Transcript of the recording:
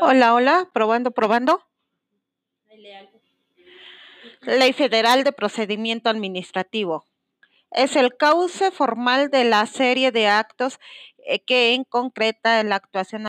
Hola, Hola, probando, probando. Ley Federal de Procedimiento Administrativo. Es el cauce formal de la serie de actos eh, que en concreta la actuación